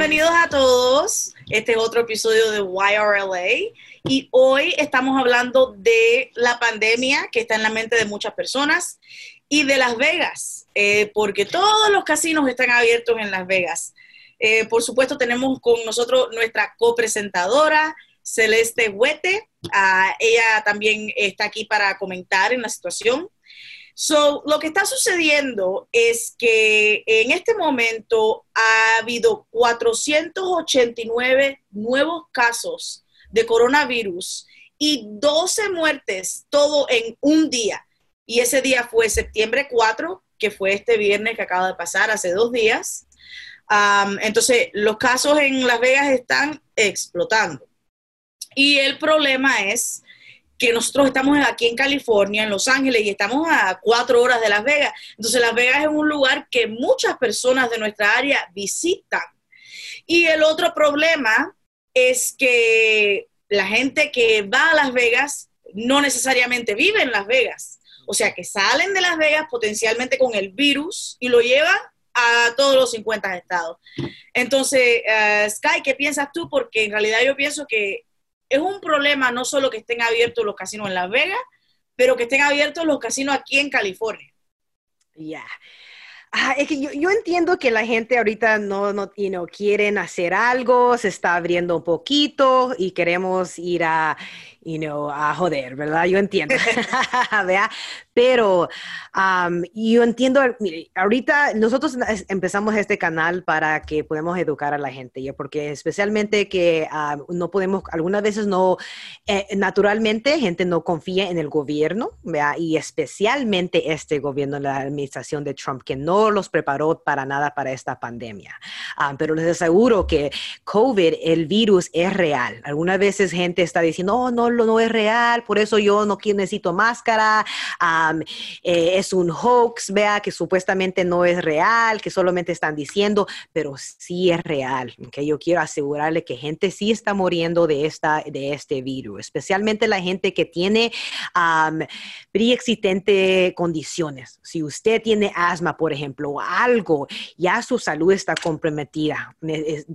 bienvenidos a todos. Este es otro episodio de YRLA y hoy estamos hablando de la pandemia que está en la mente de muchas personas y de Las Vegas, eh, porque todos los casinos están abiertos en Las Vegas. Eh, por supuesto, tenemos con nosotros nuestra copresentadora, Celeste Huete. Ah, ella también está aquí para comentar en la situación. So, lo que está sucediendo es que en este momento ha habido 489 nuevos casos de coronavirus y 12 muertes, todo en un día. Y ese día fue septiembre 4, que fue este viernes que acaba de pasar, hace dos días. Entonces, los casos en Las Vegas están explotando. Y el problema es que nosotros estamos aquí en California, en Los Ángeles, y estamos a cuatro horas de Las Vegas. Entonces, Las Vegas es un lugar que muchas personas de nuestra área visitan. Y el otro problema es que la gente que va a Las Vegas no necesariamente vive en Las Vegas. O sea, que salen de Las Vegas potencialmente con el virus y lo llevan a todos los 50 estados. Entonces, eh, Sky, ¿qué piensas tú? Porque en realidad yo pienso que es un problema no solo que estén abiertos los casinos en Las Vegas, pero que estén abiertos los casinos aquí en California. Ya. Ah, es que yo, entiendo que la gente ahorita no, no you quieren hacer algo, se está abriendo un poquito y queremos ir a, you know, a joder, ¿verdad? Yo entiendo. Pero yo entiendo, mire, ahorita nosotros empezamos este canal para que podamos educar a la gente, ¿ya? porque especialmente que no podemos, algunas veces no, eh, naturalmente gente no confía en el gobierno, ¿vea? y especialmente este gobierno, la administración de Trump, que no los preparó para nada para esta pandemia. pero les aseguro que COVID, el virus, es real. Algunas veces gente está diciendo, oh, no, no, no es real, por eso yo no necesito máscara. Eh, es un hoax, vea, que supuestamente no es real, que solamente están diciendo, pero sí es real. que Yo quiero asegurarle que gente sí está muriendo de, esta, de este virus, especialmente la gente que tiene um, preexistente condiciones. Si usted tiene asma, por ejemplo, algo, ya su salud está comprometida.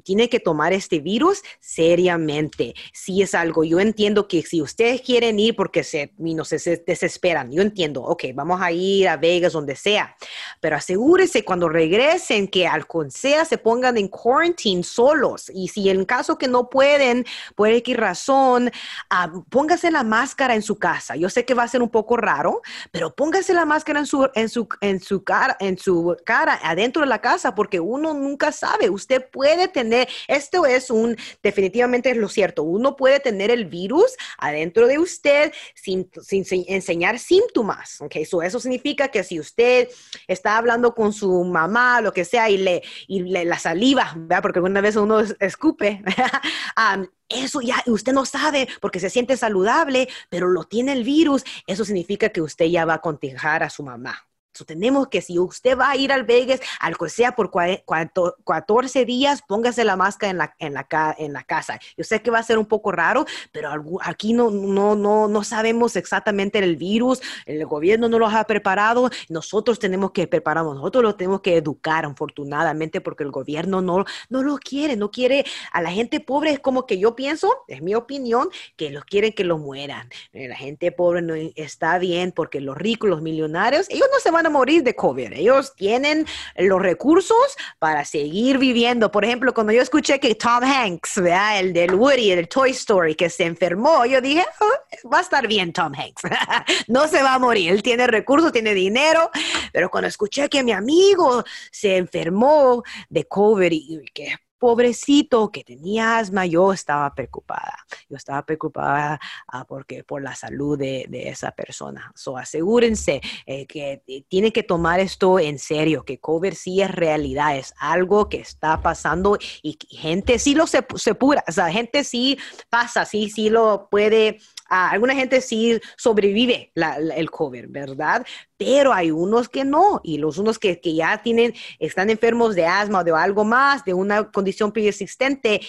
Tiene que tomar este virus seriamente. Si es algo, yo entiendo que si ustedes quieren ir porque se, no, se desesperan, yo entiendo ok, vamos a ir a Vegas, donde sea, pero asegúrese cuando regresen que al sea se pongan en quarantine solos y si en caso que no pueden, por X razón, uh, póngase la máscara en su casa. Yo sé que va a ser un poco raro, pero póngase la máscara en su, en su, en su cara, en su cara, adentro de la casa, porque uno nunca sabe. Usted puede tener, esto es un, definitivamente es lo cierto, uno puede tener el virus adentro de usted sin, sin enseñar síntomas eso significa que si usted está hablando con su mamá, lo que sea, y le, y le la saliva, ¿verdad? Porque alguna vez uno escupe, eso ya usted no sabe porque se siente saludable, pero lo tiene el virus, eso significa que usted ya va a contagiar a su mamá tenemos que, si usted va a ir al Vegas, al que sea por 14 días, póngase la máscara en la, en, la, en la casa. Yo sé que va a ser un poco raro, pero aquí no, no, no, no sabemos exactamente el virus, el gobierno no los ha preparado, nosotros tenemos que prepararnos, nosotros lo tenemos que educar, afortunadamente, porque el gobierno no, no lo quiere, no quiere a la gente pobre, es como que yo pienso, es mi opinión, que los quieren que lo mueran. Eh, la gente pobre no está bien porque los ricos, los millonarios, ellos no se van a morir de COVID. Ellos tienen los recursos para seguir viviendo. Por ejemplo, cuando yo escuché que Tom Hanks, el del Woody, el Toy Story, que se enfermó, yo dije, oh, va a estar bien Tom Hanks. no se va a morir. Él tiene recursos, tiene dinero. Pero cuando escuché que mi amigo se enfermó de COVID y que pobrecito que tenía asma, yo estaba preocupada. Yo estaba preocupada ah, porque por la salud de, esa persona. So, asegúrense eh, que eh, tiene que tomar esto en serio, que COVID sí es realidad, es algo que está pasando y gente sí lo se, pura, o sea, gente sí pasa, sí, sí lo puede alguna gente sí sobrevive el COVID, ¿verdad? Pero hay unos que no, y los unos que, ya tienen, están enfermos de asma o de algo más, de una condición preexistente,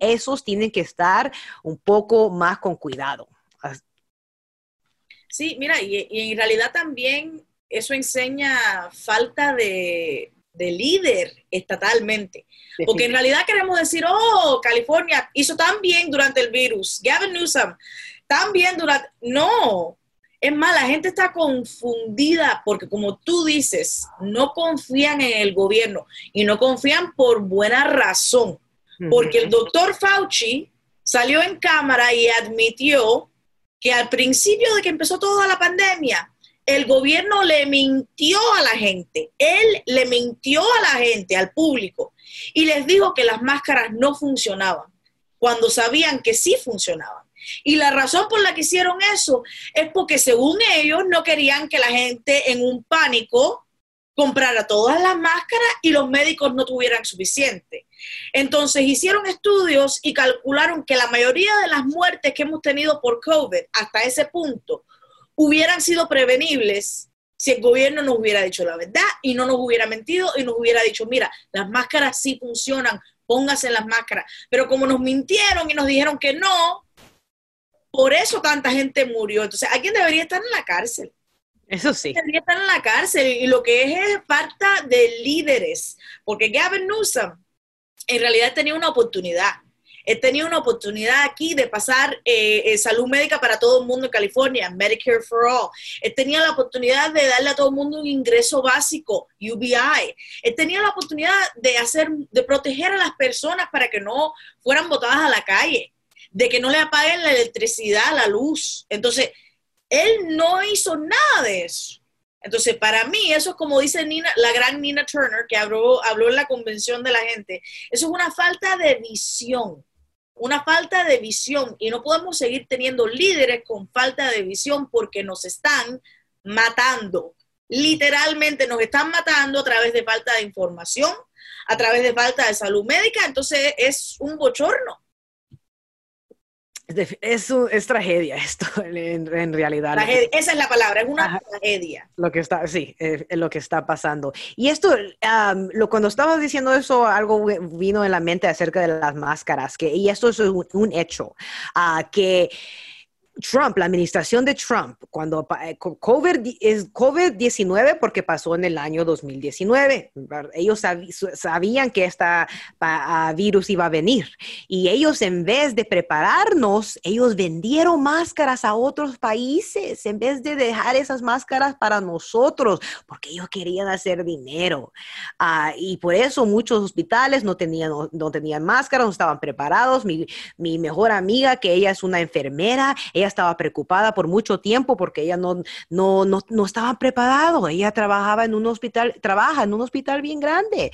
esos tienen que estar un poco más con cuidado. Sí, mira, y, en realidad también eso enseña falta de, de líder estatalmente. Porque en realidad queremos decir, oh, California hizo tan bien durante el virus, Gavin Newsom, tan bien durante... No, es más, la gente está confundida porque como tú dices, no confían en el gobierno y no confían por buena razón. Porque el doctor Fauci salió en cámara y admitió que al principio de que empezó toda la pandemia, el gobierno le mintió a la gente, él le mintió a la gente, al público, y les dijo que las máscaras no funcionaban, cuando sabían que sí funcionaban. Y la razón por la que hicieron eso es porque según ellos no querían que la gente en un pánico comprara todas las máscaras y los médicos no tuvieran suficiente. Entonces hicieron estudios y calcularon que la mayoría de las muertes que hemos tenido por COVID hasta ese punto hubieran sido prevenibles si el gobierno nos hubiera dicho la verdad y no nos hubiera mentido y nos hubiera dicho, mira, las máscaras sí funcionan, póngase las máscaras. Pero como nos mintieron y nos dijeron que no, por eso tanta gente murió. Entonces, alguien debería estar en la cárcel. Eso sí. Debería estar en la cárcel y lo que es es falta de líderes, porque Gavin Newsom en realidad tenía una oportunidad He tenido una oportunidad aquí de pasar eh, eh, salud médica para todo el mundo en California, Medicare for All. He tenido la oportunidad de darle a todo el mundo un ingreso básico, UBI. He tenido la oportunidad de hacer, de proteger a las personas para que no fueran botadas a la calle, de que no le apaguen la electricidad, la luz. Entonces, él no hizo nada de eso. Entonces, para mí, eso es como dice Nina, la gran Nina Turner, que habló, habló en la convención de la gente, eso es una falta de visión una falta de visión y no podemos seguir teniendo líderes con falta de visión porque nos están matando. Literalmente nos están matando a través de falta de información, a través de falta de salud médica, entonces es un bochorno. Es, es, tragedia esto, en, realidad. esa es la palabra, es una tragedia. Lo que está, sí, es, lo que está pasando. Y esto, lo, cuando estabas diciendo eso, algo vino en la mente acerca de las máscaras, que, y esto es un, hecho, uh, que Trump, la administración de Trump, cuando eh, COVID es COVID-19 porque pasó en el año 2019. Ellos sabían que este virus iba a venir y ellos en vez de prepararnos, ellos vendieron máscaras a otros países en vez de dejar esas máscaras para nosotros porque ellos querían hacer dinero. Ah, y por eso muchos hospitales no tenían, no, tenían máscaras, no estaban preparados. Mi, mejor amiga, que ella es una enfermera, estaba preocupada por mucho tiempo porque ella no, no, no, no estaba preparado. Ella trabajaba en un hospital, trabaja en un hospital bien grande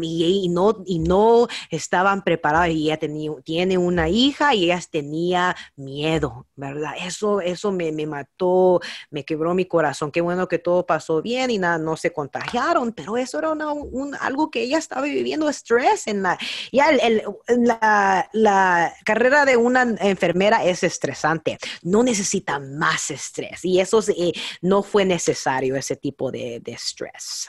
y, no, y no estaban preparados. Ella tenía, tiene una hija y ella tenía miedo, ¿verdad? Eso, eso me, me mató, me quebró mi corazón. Qué bueno que todo pasó bien y nada, no se contagiaron, pero eso era un, algo que ella estaba viviendo estrés en la, ya el, la, la carrera de una enfermera es estresante no necesita más estrés y eso eh, no fue necesario ese tipo de, estrés.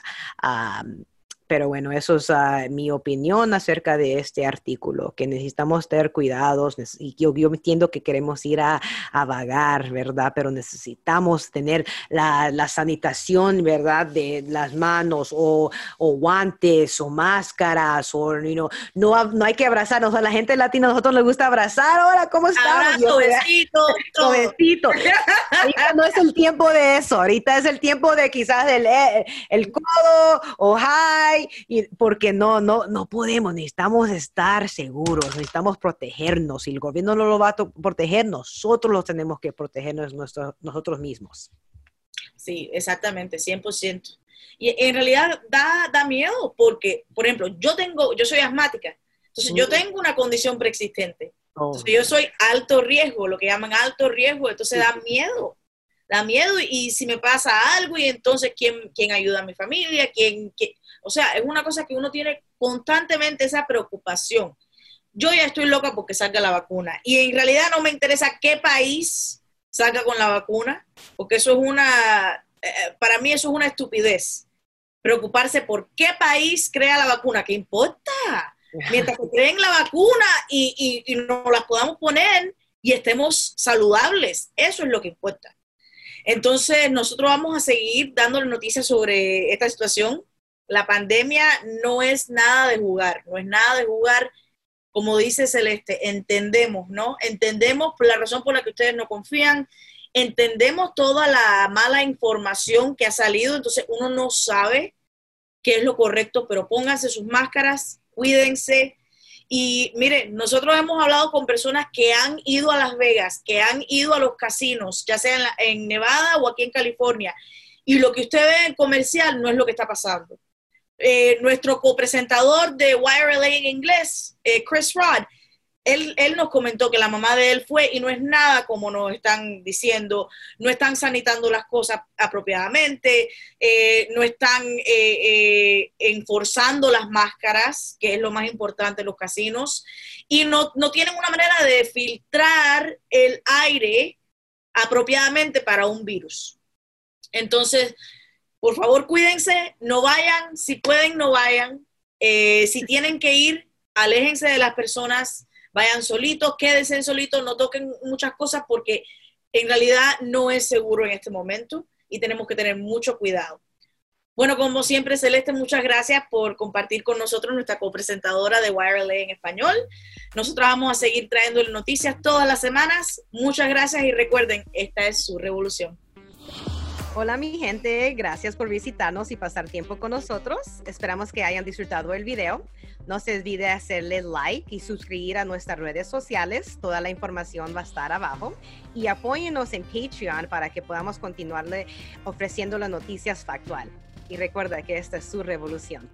Pero bueno, eso es ah, mi opinión acerca de este artículo, que necesitamos tener cuidados. Y yo, yo entiendo que queremos ir a, a vagar, ¿verdad? Pero necesitamos tener la, la, sanitación, ¿verdad? De las manos o, o guantes o máscaras o, you no, no hay que abrazarnos. A la gente latina, a nosotros les gusta abrazar. Hola, ¿cómo estamos? Abrazo, besito, besito. Ahorita no es el tiempo de eso. Ahorita es el tiempo de quizás el, el codo o hi y porque no, no, no podemos, necesitamos estar seguros, necesitamos protegernos. Si el gobierno no lo va a proteger, nosotros lo tenemos que protegernos nosotros mismos. Sí, exactamente, 100%. Y en realidad da, da miedo porque, por ejemplo, yo tengo, yo soy asmática, entonces yo tengo una condición preexistente. Oh. Entonces yo soy alto riesgo, lo que llaman alto riesgo, entonces da miedo da miedo y si me pasa algo y entonces quién, quién ayuda a mi familia, quién, quién, o sea, es una cosa que uno tiene constantemente esa preocupación. Yo ya estoy loca porque salga la vacuna y en realidad no me interesa qué país salga con la vacuna, porque eso es una, eh, para mí eso es una estupidez. Preocuparse por qué país crea la vacuna, ¿qué importa? Mientras que creen la vacuna y, y, y nos las podamos poner y estemos saludables, eso es lo que importa. Entonces, nosotros vamos a seguir dándole noticias sobre esta situación La pandemia no es nada de jugar, no es nada de jugar. Como dice Celeste, entendemos, ¿no? Entendemos la razón por la que ustedes no confían, entendemos toda la mala información que ha salido, entonces uno no sabe qué es lo correcto, pero pónganse sus máscaras, cuídense. Y miren, nosotros hemos hablado con personas que han ido a Las Vegas, que han ido a los casinos, ya sea en, Nevada o aquí en California, y lo que usted ve en comercial no es lo que está pasando. Eh, nuestro copresentador de WireLA en inglés, eh, Chris Rod, él, nos comentó que la mamá de él fue y no es nada como nos están diciendo, no están sanitando las cosas apropiadamente, eh, no están eh, enforzando las máscaras, que es lo más importante en los casinos, y no, no tienen una manera de filtrar el aire apropiadamente para un virus. Entonces, por favor, cuídense, no vayan, si pueden, no vayan. si tienen que ir, aléjense de las personas vayan solitos, quédense solitos, no toquen muchas cosas porque en realidad no es seguro en este momento y tenemos que tener mucho cuidado. Bueno, como siempre, Celeste, muchas gracias por compartir con nosotros nuestra copresentadora de WireLA en español. Nosotros vamos a seguir trayendo noticias todas las semanas. Muchas gracias y recuerden, esta es su revolución. Hola mi gente, gracias por visitarnos y pasar tiempo con nosotros. Esperamos que hayan disfrutado el video. No se olvide hacerle like y suscribir a nuestras redes sociales. Toda la información va a estar abajo. Y apóyenos en Patreon para que podamos continuarle ofreciendo las noticias factual. Y recuerda que esta es su revolución.